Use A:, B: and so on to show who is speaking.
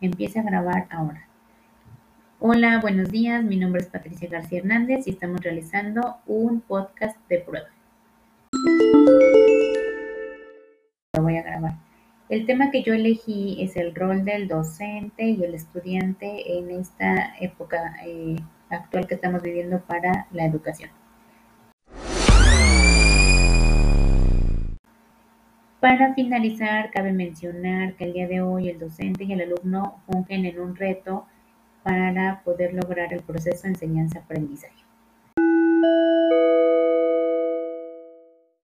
A: Empieza a grabar ahora. Hola, buenos días. Mi nombre es Patricia García Hernández y estamos realizando un podcast de prueba. Lo voy a grabar. El tema que yo elegí es el rol del docente y el estudiante en esta época eh, actual que estamos viviendo para la educación. Para finalizar, cabe mencionar que el día de hoy el docente y el alumno fungen en un reto para poder lograr el proceso de enseñanza-aprendizaje.